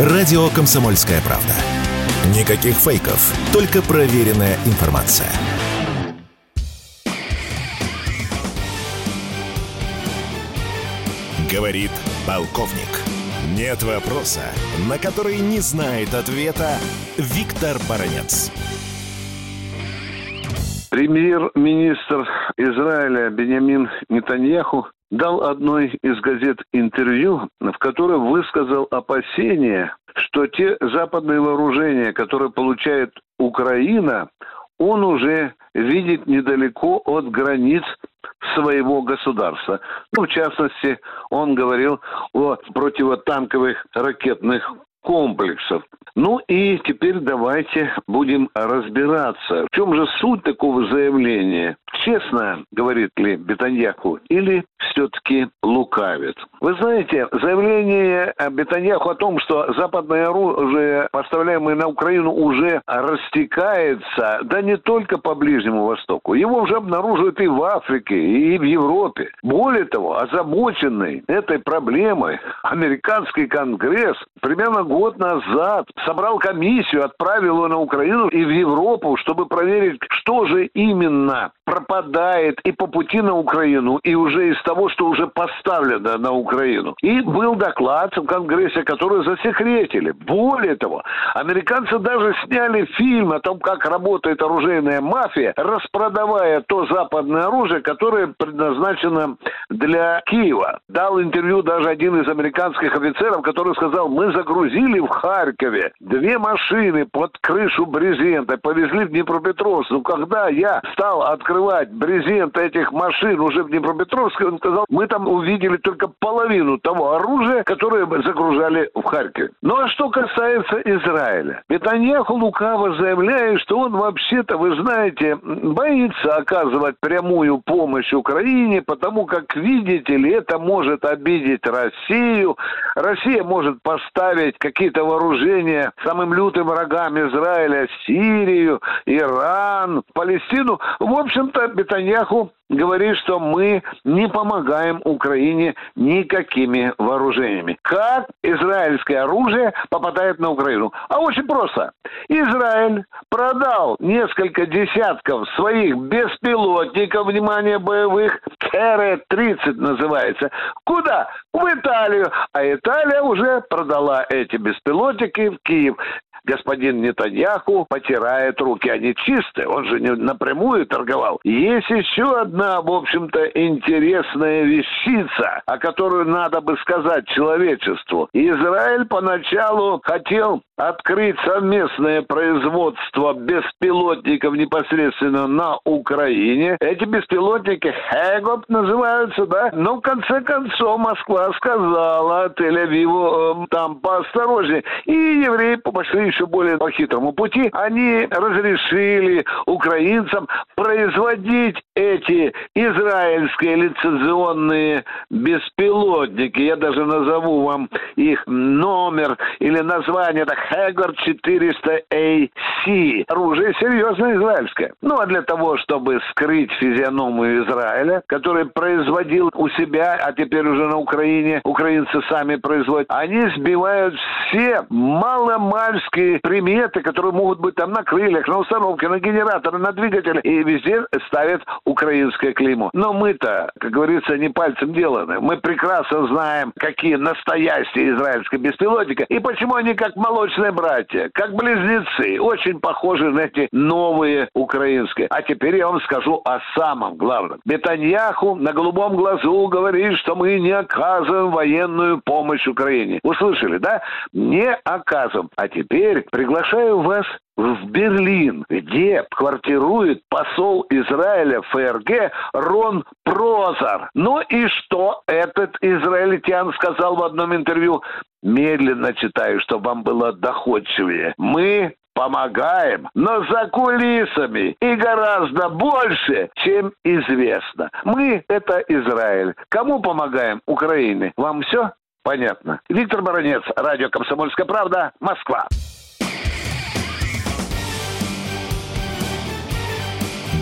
Радио «Комсомольская правда». Никаких фейков, только проверенная информация. Говорит полковник. Нет вопроса, на который не знает ответа Виктор Баранец. Премьер-министр Израиля Бенямин Нетаньяху дал одной из газет интервью, в котором высказал опасения, что те западные вооружения, которые получает Украина, он уже видит недалеко от границ своего государства. Ну, в частности, он говорил о противотанковых ракетных комплексов. Ну и теперь давайте будем разбираться, в чем же суть такого заявления. Честно, говорит ли Бетаньяху, или все-таки лукавит? Вы знаете, заявление Бетаньяху о том, что западное оружие, поставляемое на Украину, уже растекается, да не только по Ближнему Востоку. Его уже обнаруживают и в Африке, и в Европе. Более того, озабоченный этой проблемой американский конгресс примерно год назад собрал комиссию, отправил его на Украину и в Европу, чтобы проверить, что же именно пропадает и по пути на Украину, и уже из того, что уже поставлено на Украину. И был доклад в Конгрессе, который засекретили. Более того, американцы даже сняли фильм о том, как работает оружейная мафия, распродавая то западное оружие, которое предназначено для Киева. Дал интервью даже один из американских офицеров, который сказал, мы загрузили в Харькове две машины под крышу брезента, повезли в Днепропетровск. Ну, когда я стал открывать брезент этих машин уже в Днепропетровске, он сказал, мы там увидели только половину того оружия, которое загружали в Харькове. Ну, а что касается Израиля. Нетаньяху лукаво заявляет, что он вообще-то, вы знаете, боится оказывать прямую помощь Украине, потому как, видите ли, это может обидеть Россию. Россия может поставить какие-то вооружения самым лютым врагам Израиля, Сирию, Иран, Палестину. В общем-то, Бетаньяху говорит, что мы не помогаем Украине никакими вооружениями. Как израильское оружие попадает на Украину? А очень просто. Израиль продал несколько десятков своих беспилотников, внимание, боевых, ТР-30 называется. Куда? В Италию. А Италия уже продала эти беспилотники в Киев господин Нетаньяху потирает руки. Они чистые, он же не напрямую торговал. Есть еще одна, в общем-то, интересная вещица, о которой надо бы сказать человечеству. Израиль поначалу хотел открыть совместное производство беспилотников непосредственно на Украине. Эти беспилотники Хэгоп называются, да? Но в конце концов Москва сказала Тель-Авиву э, там поосторожнее. И евреи пошли еще более по хитрому пути. Они разрешили украинцам производить эти израильские лицензионные беспилотники. Я даже назову вам их номер или название. Это Хэггар 400AC. Оружие серьезно израильское. Ну, а для того, чтобы скрыть физиономию Израиля, который производил у себя, а теперь уже на Украине, украинцы сами производят, они сбивают все маломальские приметы, которые могут быть там на крыльях, на установке, на генераторы, на двигателе, и везде ставят украинское клеймо. Но мы-то, как говорится, не пальцем деланы. Мы прекрасно знаем, какие настоящие израильские беспилотники, и почему они как молочные братья, как близнецы, очень похожи на эти новые украинские. А теперь я вам скажу о самом главном. Бетаньяху на голубом глазу говорит, что мы не оказываем военную помощь Украине. Услышали, да? Не оказываем. А теперь приглашаю вас в Берлин, где квартирует посол Израиля ФРГ Рон Прозар. Ну и что этот израильтян сказал в одном интервью? Медленно читаю, чтобы вам было доходчивее. Мы помогаем, но за кулисами и гораздо больше, чем известно. Мы – это Израиль. Кому помогаем? Украине. Вам все понятно? Виктор Баранец, радио «Комсомольская правда», Москва.